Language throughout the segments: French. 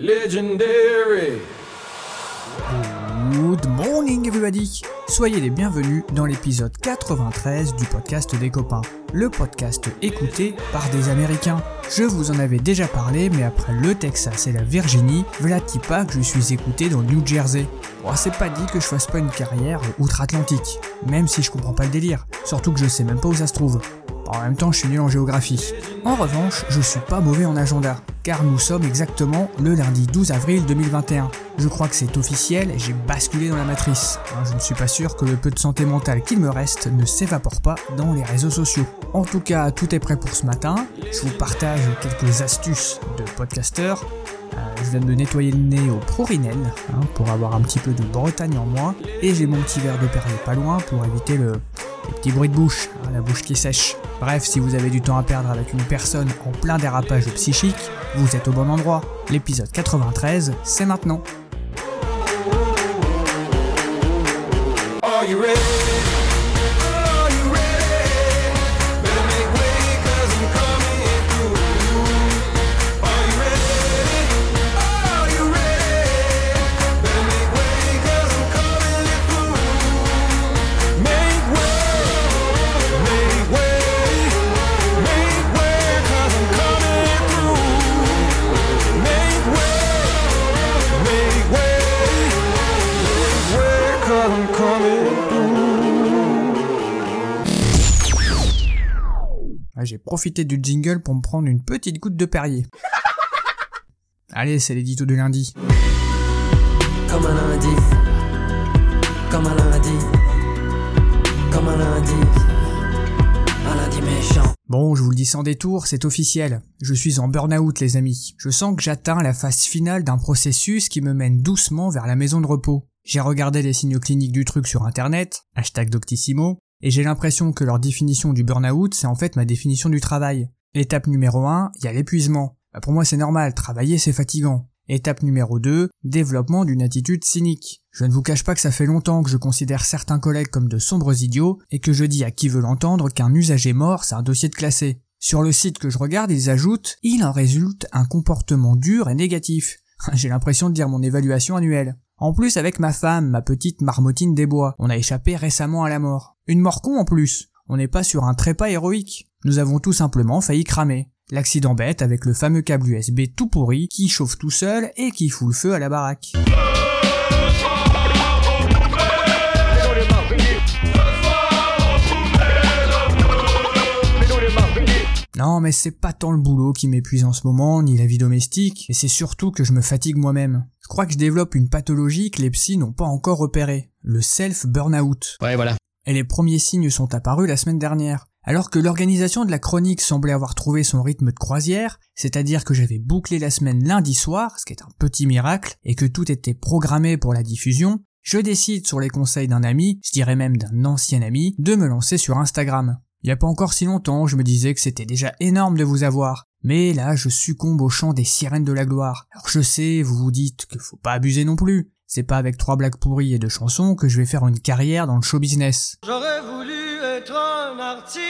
Legendary. Good morning everybody Soyez les bienvenus dans l'épisode 93 du podcast des copains, le podcast écouté par des Américains. Je vous en avais déjà parlé, mais après le Texas et la Virginie, voilà pas que je suis écouté dans New Jersey. Bon, c'est pas dit que je fasse pas une carrière outre-Atlantique, même si je comprends pas le délire, surtout que je sais même pas où ça se trouve. En même temps, je suis nul en géographie. En revanche, je suis pas mauvais en agenda, car nous sommes exactement le lundi 12 avril 2021. Je crois que c'est officiel, j'ai basculé dans la matrice. Hein, je ne suis pas sûr que le peu de santé mentale qu'il me reste ne s'évapore pas dans les réseaux sociaux. En tout cas, tout est prêt pour ce matin. Je vous partage quelques astuces de podcasteur. Euh, je viens de nettoyer le nez au Prorinel hein, pour avoir un petit peu de Bretagne en moi. Et j'ai mon petit verre de Perrier pas loin pour éviter le, les petits bruits de bouche, hein, la bouche qui sèche. Bref, si vous avez du temps à perdre avec une personne en plein dérapage psychique, vous êtes au bon endroit. L'épisode 93, c'est maintenant. Profité du jingle pour me prendre une petite goutte de Perrier. Allez, c'est l'édito de lundi. Comme un lundi, comme un lundi, comme un lundi, un lundi méchant. Bon, je vous le dis sans détour, c'est officiel. Je suis en burn-out, les amis. Je sens que j'atteins la phase finale d'un processus qui me mène doucement vers la maison de repos. J'ai regardé les signaux cliniques du truc sur internet, hashtag Doctissimo, et j'ai l'impression que leur définition du burn-out, c'est en fait ma définition du travail. Étape numéro 1, il y a l'épuisement. Bah, pour moi, c'est normal, travailler, c'est fatigant. Étape numéro 2, développement d'une attitude cynique. Je ne vous cache pas que ça fait longtemps que je considère certains collègues comme de sombres idiots et que je dis à qui veut l'entendre qu'un usager mort, c'est un dossier de classé. Sur le site que je regarde, ils ajoutent « Il en résulte un comportement dur et négatif ». J'ai l'impression de dire mon évaluation annuelle. En plus, avec ma femme, ma petite marmotine des bois, on a échappé récemment à la mort. Une mort con en plus. On n'est pas sur un trépas héroïque. Nous avons tout simplement failli cramer. L'accident bête avec le fameux câble USB tout pourri qui chauffe tout seul et qui fout le feu à la baraque. Non, mais c'est pas tant le boulot qui m'épuise en ce moment, ni la vie domestique, et c'est surtout que je me fatigue moi-même. Je crois que je développe une pathologie que les psys n'ont pas encore repérée, le self-burnout. Ouais, voilà. Et les premiers signes sont apparus la semaine dernière. Alors que l'organisation de la chronique semblait avoir trouvé son rythme de croisière, c'est-à-dire que j'avais bouclé la semaine lundi soir, ce qui est un petit miracle, et que tout était programmé pour la diffusion, je décide sur les conseils d'un ami, je dirais même d'un ancien ami, de me lancer sur Instagram. Il y a pas encore si longtemps, je me disais que c'était déjà énorme de vous avoir. Mais là, je succombe au chant des sirènes de la gloire. Alors je sais, vous vous dites qu'il faut pas abuser non plus. C'est pas avec trois blagues pourries et deux chansons que je vais faire une carrière dans le show business. J'aurais voulu être un artiste.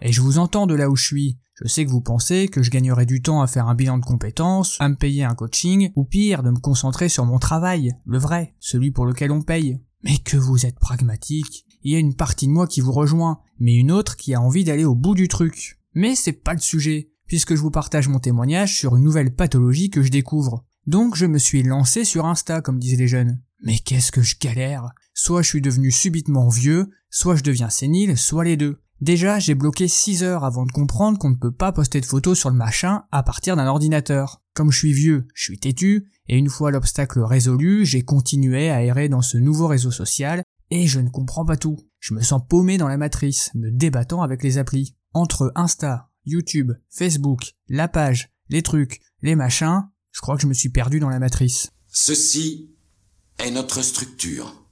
Et je vous entends de là où je suis. Je sais que vous pensez que je gagnerais du temps à faire un bilan de compétences, à me payer un coaching, ou pire, de me concentrer sur mon travail, le vrai, celui pour lequel on paye. Mais que vous êtes pragmatique. Il y a une partie de moi qui vous rejoint, mais une autre qui a envie d'aller au bout du truc. Mais c'est pas le sujet, puisque je vous partage mon témoignage sur une nouvelle pathologie que je découvre. Donc je me suis lancé sur Insta, comme disaient les jeunes. Mais qu'est-ce que je galère Soit je suis devenu subitement vieux, soit je deviens sénile, soit les deux. Déjà, j'ai bloqué 6 heures avant de comprendre qu'on ne peut pas poster de photos sur le machin à partir d'un ordinateur. Comme je suis vieux, je suis têtu, et une fois l'obstacle résolu, j'ai continué à errer dans ce nouveau réseau social, et je ne comprends pas tout. Je me sens paumé dans la matrice, me débattant avec les applis. Entre Insta, YouTube, Facebook, la page, les trucs, les machins, je crois que je me suis perdu dans la matrice. Ceci est notre structure.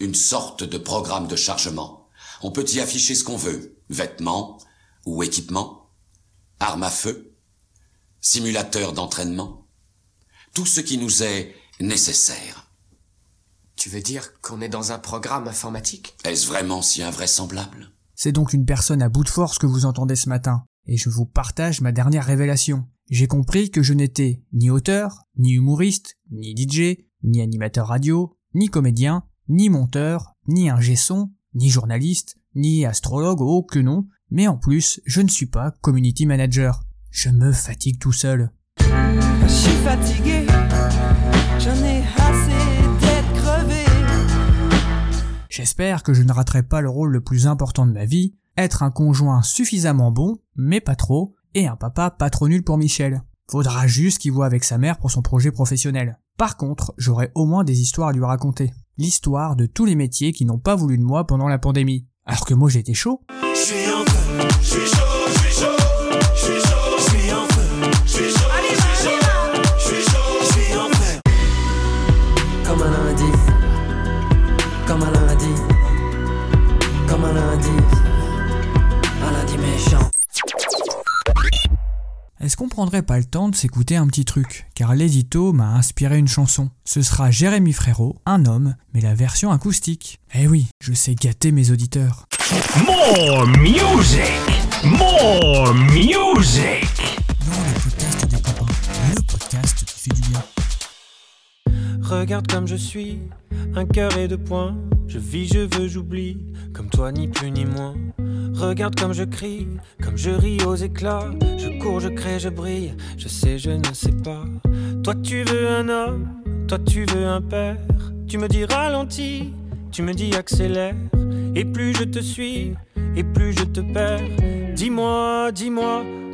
Une sorte de programme de chargement. On peut y afficher ce qu'on veut. Vêtements ou équipements, armes à feu, simulateur d'entraînement. Tout ce qui nous est nécessaire. Tu veux dire qu'on est dans un programme informatique? Est-ce vraiment si invraisemblable? C'est donc une personne à bout de force que vous entendez ce matin. Et je vous partage ma dernière révélation. J'ai compris que je n'étais ni auteur, ni humoriste, ni DJ, ni animateur radio, ni comédien, ni monteur, ni ingé son, ni journaliste, ni astrologue, oh que non, mais en plus, je ne suis pas community manager. Je me fatigue tout seul. Je suis fatigué, j'en ai assez d'être crevé. J'espère que je ne raterai pas le rôle le plus important de ma vie, être un conjoint suffisamment bon, mais pas trop, et un papa pas trop nul pour Michel. Faudra juste qu'il voit avec sa mère pour son projet professionnel. Par contre, j'aurai au moins des histoires à lui raconter. L'histoire de tous les métiers qui n'ont pas voulu de moi pendant la pandémie. Alors que moi j'étais chaud. Prendrait pas le temps de s'écouter un petit truc Car l'édito m'a inspiré une chanson. Ce sera Jérémy Frérot, un homme, mais la version acoustique. Eh oui, je sais gâter mes auditeurs. More music! More music! Regarde comme je suis, un cœur et deux points. Je vis, je veux, j'oublie, comme toi ni plus ni moins. Regarde comme je crie, comme je ris aux éclats. Je cours, je crée, je brille, je sais, je ne sais pas. Toi tu veux un homme, toi tu veux un père. Tu me dis ralentis, tu me dis accélère. Et plus je te suis, et plus je te perds. Dis-moi, dis-moi,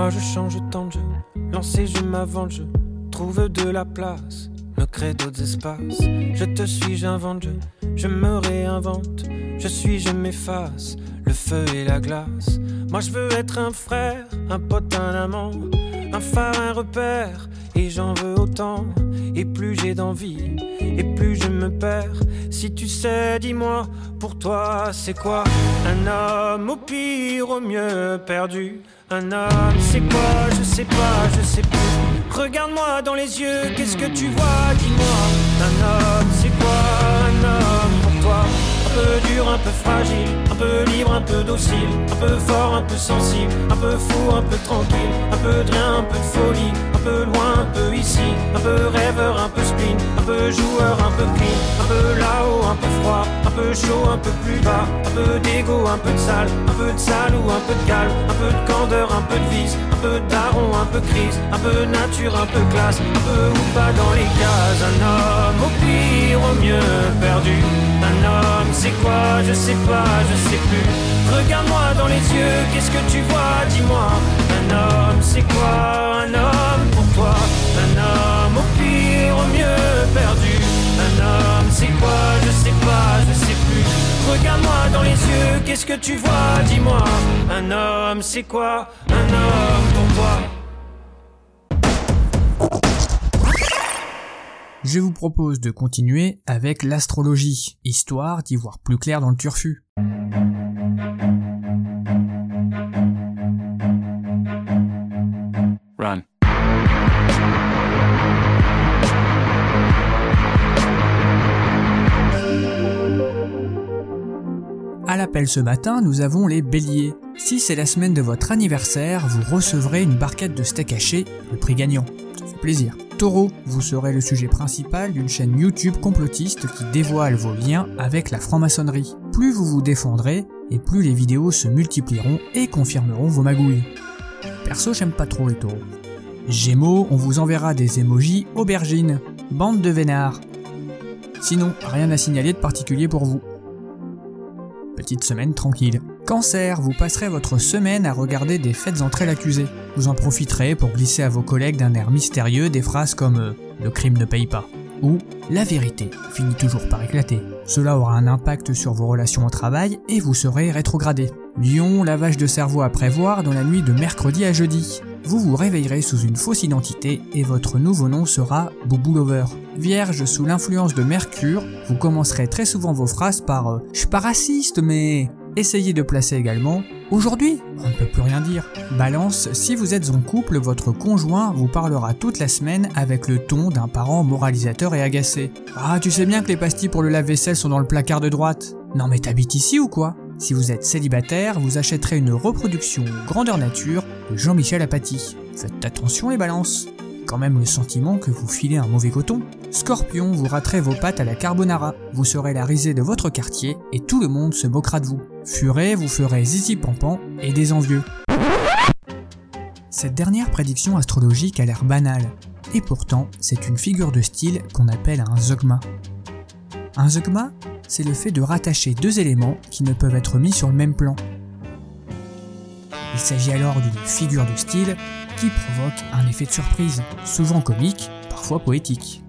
Moi je change tant de jeu, lancer je m'avance, je trouve de la place, me crée d'autres espaces. Je te suis, j'invente, je, je me réinvente, je suis, je m'efface, le feu et la glace. Moi je veux être un frère, un pote, un amant, un phare, un repère, et j'en veux autant. Et plus j'ai d'envie, et plus je me perds. Si tu sais, dis-moi, pour toi c'est quoi? Un homme au pire, au mieux perdu. Un homme c'est quoi Je sais pas, je sais plus. Regarde-moi dans les yeux, qu'est-ce que tu vois Dis-moi. Peu dur, un peu fragile, un peu libre, un peu docile, un peu fort, un peu sensible, un peu fou, un peu tranquille, un peu de rien, un peu de folie, un peu loin, un peu ici, un peu rêveur, un peu spleen, un peu joueur, un peu clean, un peu là-haut, un peu froid, un peu chaud, un peu plus bas, un peu d'ego, un peu de sale, un peu de sale ou un peu de calme, un peu de candeur, un peu de vice, un peu de daron, un peu crise, un peu nature, un peu classe, un peu ou pas dans les cases, un homme au pire, au mieux perdu, un homme c'est quoi? Je sais pas, je sais plus. Regarde-moi dans les yeux, qu'est-ce que tu vois? Dis-moi. Un homme, c'est quoi? Un homme pour toi Un homme au pire, au mieux perdu. Un homme, c'est quoi? Je sais pas, je sais plus. Regarde-moi dans les yeux, qu'est-ce que tu vois? Dis-moi. Un homme, c'est quoi? Un homme pour toi Je vous propose de continuer avec l'astrologie, histoire d'y voir plus clair dans le turfu. Run. À l'appel ce matin, nous avons les béliers. Si c'est la semaine de votre anniversaire, vous recevrez une barquette de steak haché, le prix gagnant. Ça fait plaisir. Taureau, vous serez le sujet principal d'une chaîne YouTube complotiste qui dévoile vos liens avec la franc-maçonnerie. Plus vous vous défendrez, et plus les vidéos se multiplieront et confirmeront vos magouilles. Perso, j'aime pas trop les taureaux. Gémeaux, on vous enverra des émojis aubergines. Bande de vénards. Sinon, rien à signaler de particulier pour vous. Petite semaine tranquille. Cancer, vous passerez votre semaine à regarder des fêtes entre l'accusé. Vous en profiterez pour glisser à vos collègues d'un air mystérieux des phrases comme euh, Le crime ne paye pas. ou la vérité finit toujours par éclater. Cela aura un impact sur vos relations au travail et vous serez rétrogradé. Lion, lavage de cerveau à prévoir dans la nuit de mercredi à jeudi. Vous vous réveillerez sous une fausse identité et votre nouveau nom sera Boubou Lover. Vierge, sous l'influence de Mercure, vous commencerez très souvent vos phrases par euh, Je suis pas raciste, mais. Essayez de placer également Aujourd'hui, on ne peut plus rien dire. Balance, si vous êtes en couple, votre conjoint vous parlera toute la semaine avec le ton d'un parent moralisateur et agacé. Ah, tu sais bien que les pastilles pour le lave-vaisselle sont dans le placard de droite. Non mais t'habites ici ou quoi? Si vous êtes célibataire, vous achèterez une reproduction grandeur nature de Jean-Michel Apathy. Faites attention les balances quand même le sentiment que vous filez un mauvais coton. Scorpion, vous raterez vos pattes à la carbonara, vous serez la risée de votre quartier et tout le monde se moquera de vous. Furet, vous ferez zizi pampan et des envieux. Cette dernière prédiction astrologique a l'air banale, et pourtant c'est une figure de style qu'on appelle un zogma. Un zogma, c'est le fait de rattacher deux éléments qui ne peuvent être mis sur le même plan. Il s'agit alors d'une figure de style qui provoque un effet de surprise, souvent comique, parfois poétique.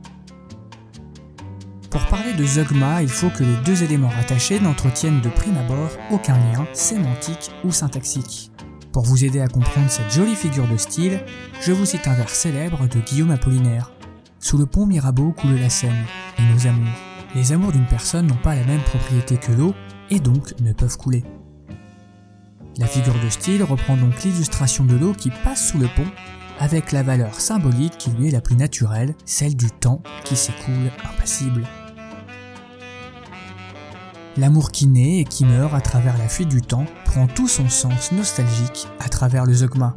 Pour parler de zeugma, il faut que les deux éléments rattachés n'entretiennent de prime abord aucun lien sémantique ou syntaxique. Pour vous aider à comprendre cette jolie figure de style, je vous cite un vers célèbre de Guillaume Apollinaire. Sous le pont Mirabeau coule la Seine, et nos amours. Les amours d'une personne n'ont pas la même propriété que l'eau, et donc ne peuvent couler. La figure de style reprend donc l'illustration de l'eau qui passe sous le pont, avec la valeur symbolique qui lui est la plus naturelle, celle du temps qui s'écoule impassible. L'amour qui naît et qui meurt à travers la fuite du temps prend tout son sens nostalgique à travers le zeugma.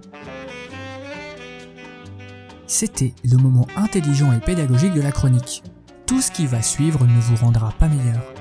C'était le moment intelligent et pédagogique de la chronique. Tout ce qui va suivre ne vous rendra pas meilleur.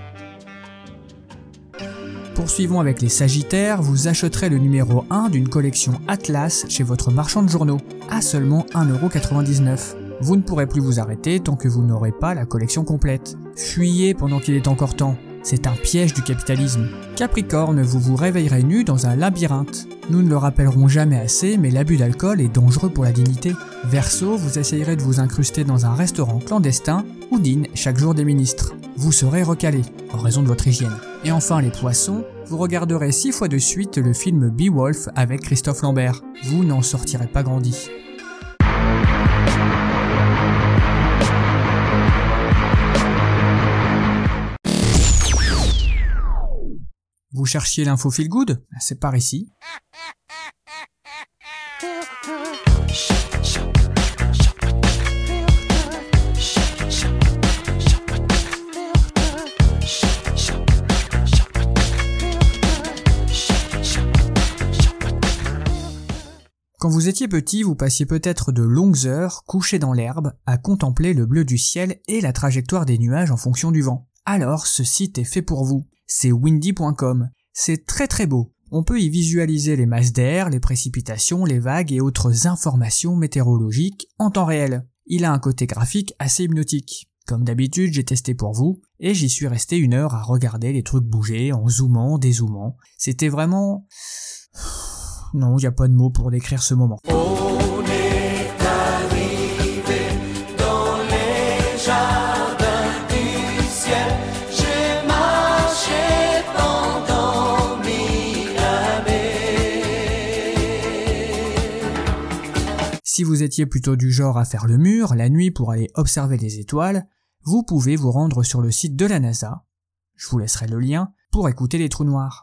Poursuivons avec les Sagittaires, vous achèterez le numéro 1 d'une collection Atlas chez votre marchand de journaux, à seulement 1,99€. Vous ne pourrez plus vous arrêter tant que vous n'aurez pas la collection complète. Fuyez pendant qu'il est encore temps. C'est un piège du capitalisme. Capricorne, vous vous réveillerez nu dans un labyrinthe. Nous ne le rappellerons jamais assez, mais l'abus d'alcool est dangereux pour la dignité. Verseau, vous essayerez de vous incruster dans un restaurant clandestin où dînent chaque jour des ministres. Vous serez recalé, en raison de votre hygiène. Et enfin les poissons, vous regarderez six fois de suite le film Beowulf avec Christophe Lambert. Vous n'en sortirez pas grandi. Vous cherchiez l'info feel C'est par ici. Quand vous étiez petit, vous passiez peut-être de longues heures couché dans l'herbe à contempler le bleu du ciel et la trajectoire des nuages en fonction du vent. Alors ce site est fait pour vous. C'est windy.com. C'est très très beau. On peut y visualiser les masses d'air, les précipitations, les vagues et autres informations météorologiques en temps réel. Il a un côté graphique assez hypnotique. Comme d'habitude, j'ai testé pour vous, et j'y suis resté une heure à regarder les trucs bouger en zoomant, dézoomant. C'était vraiment... Non, il n'y a pas de mots pour décrire ce moment. Si vous étiez plutôt du genre à faire le mur la nuit pour aller observer les étoiles, vous pouvez vous rendre sur le site de la NASA, je vous laisserai le lien, pour écouter les trous noirs.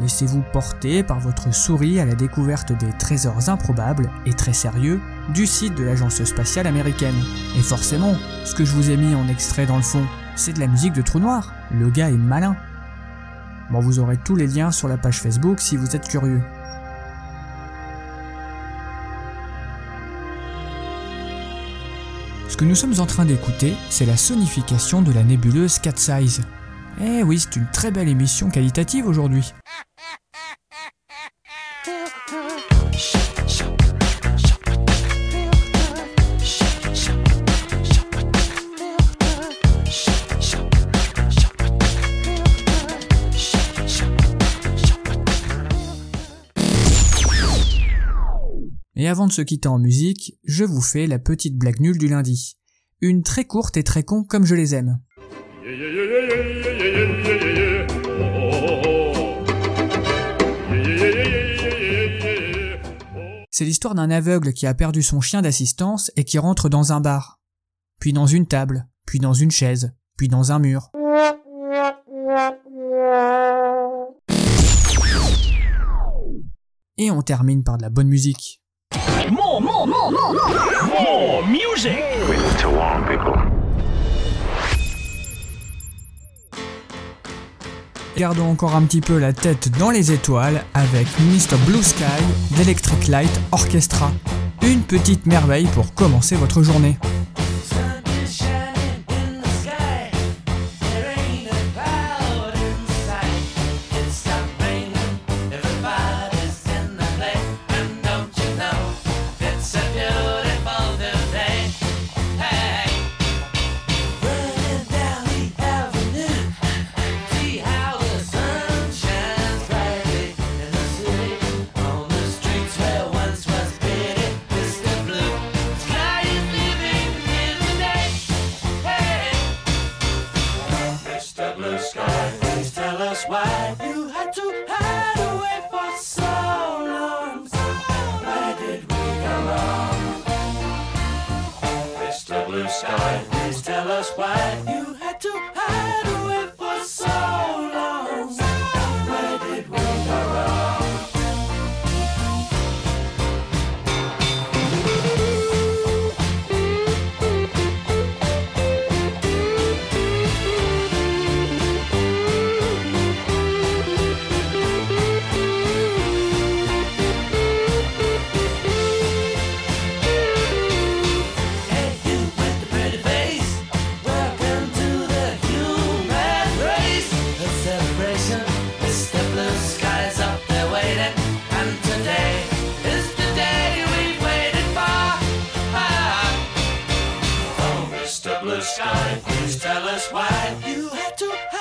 Laissez-vous porter par votre souris à la découverte des trésors improbables et très sérieux du site de l'agence spatiale américaine. Et forcément, ce que je vous ai mis en extrait dans le fond, c'est de la musique de trous noirs. Le gars est malin. Bon, vous aurez tous les liens sur la page Facebook si vous êtes curieux. Ce que nous sommes en train d'écouter, c'est la sonification de la nébuleuse Cat Size. Eh oui, c'est une très belle émission qualitative aujourd'hui. Et avant de se quitter en musique, je vous fais la petite blague nulle du lundi. Une très courte et très con comme je les aime. C'est l'histoire d'un aveugle qui a perdu son chien d'assistance et qui rentre dans un bar, puis dans une table, puis dans une chaise, puis dans un mur. Et on termine par de la bonne musique. Gardons encore un petit peu la tête dans les étoiles avec Mr. Blue Sky d'Electric Light Orchestra. Une petite merveille pour commencer votre journée. sky. Please tell us why you had to.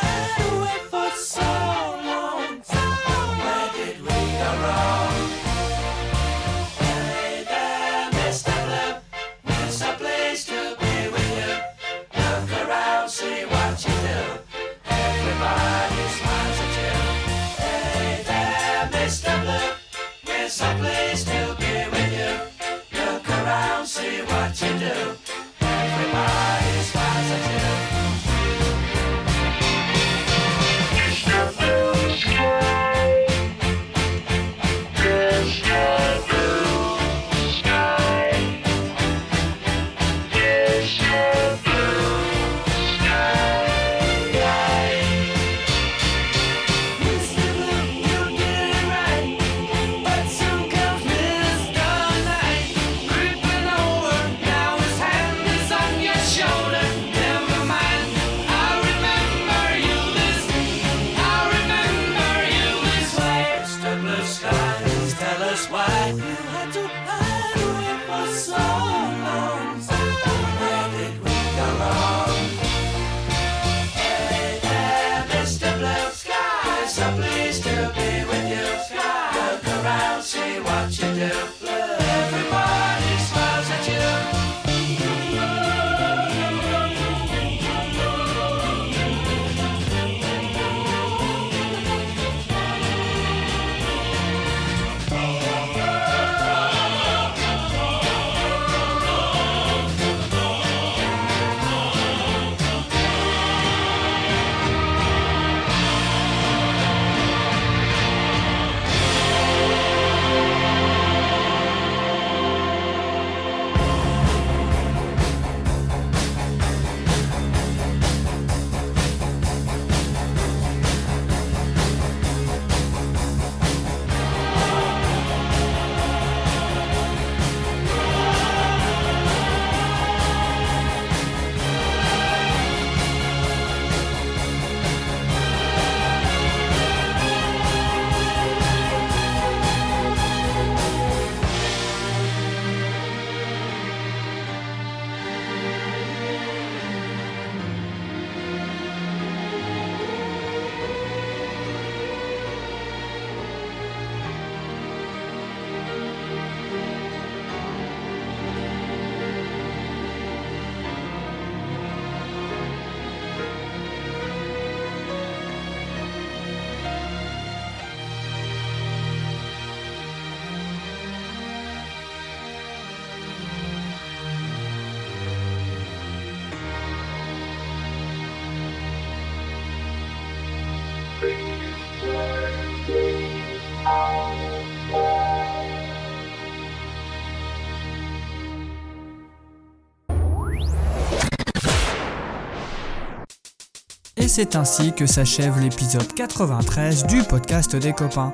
C'est ainsi que s'achève l'épisode 93 du podcast des copains.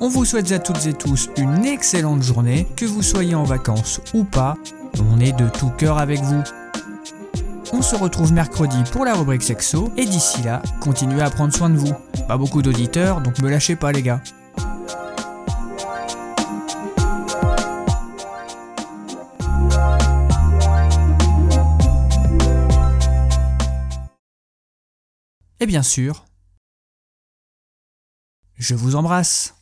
On vous souhaite à toutes et tous une excellente journée, que vous soyez en vacances ou pas, on est de tout cœur avec vous. On se retrouve mercredi pour la rubrique sexo, et d'ici là, continuez à prendre soin de vous. Pas beaucoup d'auditeurs, donc me lâchez pas les gars. Bien sûr, je vous embrasse.